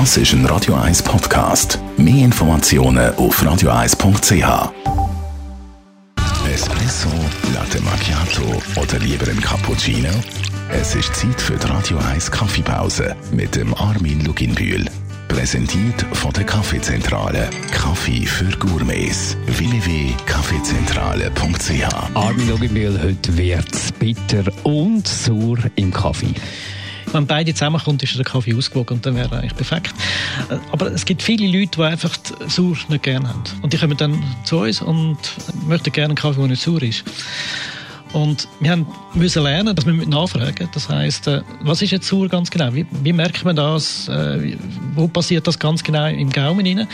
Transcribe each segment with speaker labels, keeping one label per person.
Speaker 1: Das ist ein Radio 1 Podcast. Mehr Informationen auf radio1.ch. Espresso, Latte Macchiato oder lieber ein Cappuccino? Es ist Zeit für die Radio 1 Kaffeepause mit dem Armin Luginbühl. Präsentiert von der Kaffeezentrale. Kaffee für Gourmets. www.kaffeezentrale.ch
Speaker 2: Armin Luginbühl, heute wird bitter und sauer im Kaffee.
Speaker 3: Wenn beide zusammenkommen, ist der Kaffee ausgewogen und dann wäre er eigentlich perfekt. Aber es gibt viele Leute, die einfach sauer nicht gerne haben. Und die kommen dann zu uns und möchten gerne einen Kaffee, der nicht sauer ist. Und wir haben müssen lernen, dass wir nachfragen. Das heißt, äh, was ist jetzt sauer ganz genau? Wie, wie merkt man das? Äh, wo passiert das ganz genau im Gaumen rein?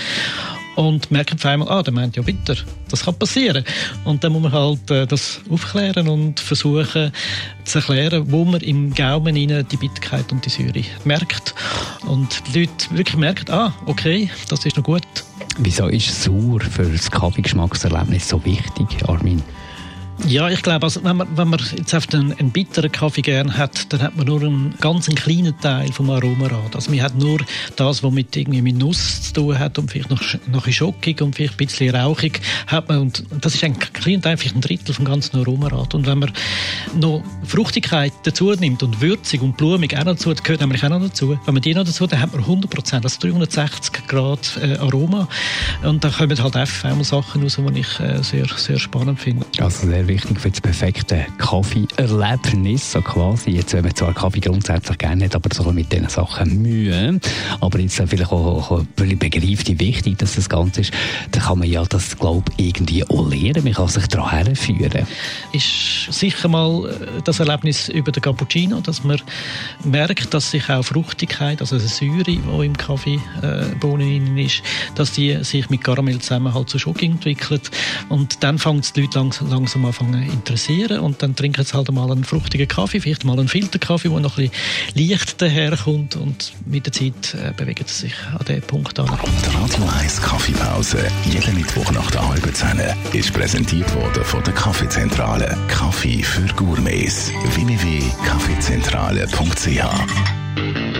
Speaker 3: Und merken auf einmal, ah, der meint ja bitter. Das kann passieren. Und dann muss man halt äh, das aufklären und versuchen zu erklären, wo man im Gaumen rein die Bitterkeit und die Säure merkt. Und die Leute wirklich merken, ah, okay, das ist noch gut.
Speaker 2: Wieso ist sauer für das Kaffeegeschmackserlebnis so wichtig, Armin?
Speaker 3: Ja, ich glaube, also wenn, man, wenn man jetzt auf einen, einen bitteren Kaffee gern hat, dann hat man nur einen ganz kleinen Teil vom Aromarad. Also man hat nur das, was mit irgendwie mit Nuss zu tun hat und vielleicht noch, noch ein schockig und vielleicht ein bisschen rauchig hat man und das ist ein kleiner Teil, ein Drittel vom ganzen Aromarad. Und wenn man noch Fruchtigkeit dazu nimmt und würzig und blumig auch noch dazu, das gehört nämlich auch noch dazu. Wenn man die noch dazu, dann hat man 100 Prozent, also 360 Grad äh, Aroma und da kommen halt einfach Sachen raus, die ich äh, sehr, sehr spannend finde.
Speaker 2: Also sehr wichtig für das perfekte Kaffee-Erlebnis, so quasi. Jetzt, wenn man zwar Kaffee grundsätzlich gerne hat, aber so mit diesen Sachen Mühe, aber jetzt vielleicht auch, auch begreift, wie wichtig dass das Ganze ist, dann kann man ja das, glaube ich, irgendwie auch lernen. Man kann sich daran herführen.
Speaker 3: Ist sicher mal äh, das Erlebnis über den Cappuccino, dass man merkt, dass sich auch Fruchtigkeit, also eine Säure, die im Kaffeebohnen äh, ist, dass die sich mit Karamell zusammen halt zu Schock entwickelt und dann fängt es die Leute langsam, langsam anfangen interessieren und dann trinken sie halt mal einen fruchtigen Kaffee, vielleicht mal einen Filterkaffee, der noch ein bisschen leicht daherkommt und mit der Zeit äh, bewegen sie sich an diesen Punkt an.
Speaker 1: Die Radio 1 Kaffeepause, jeden Mittwoch nach der halben Zehn, ist präsentiert worden von der Kaffeezentrale. Kaffee für Gourmets. www.kaffeezentrale.ch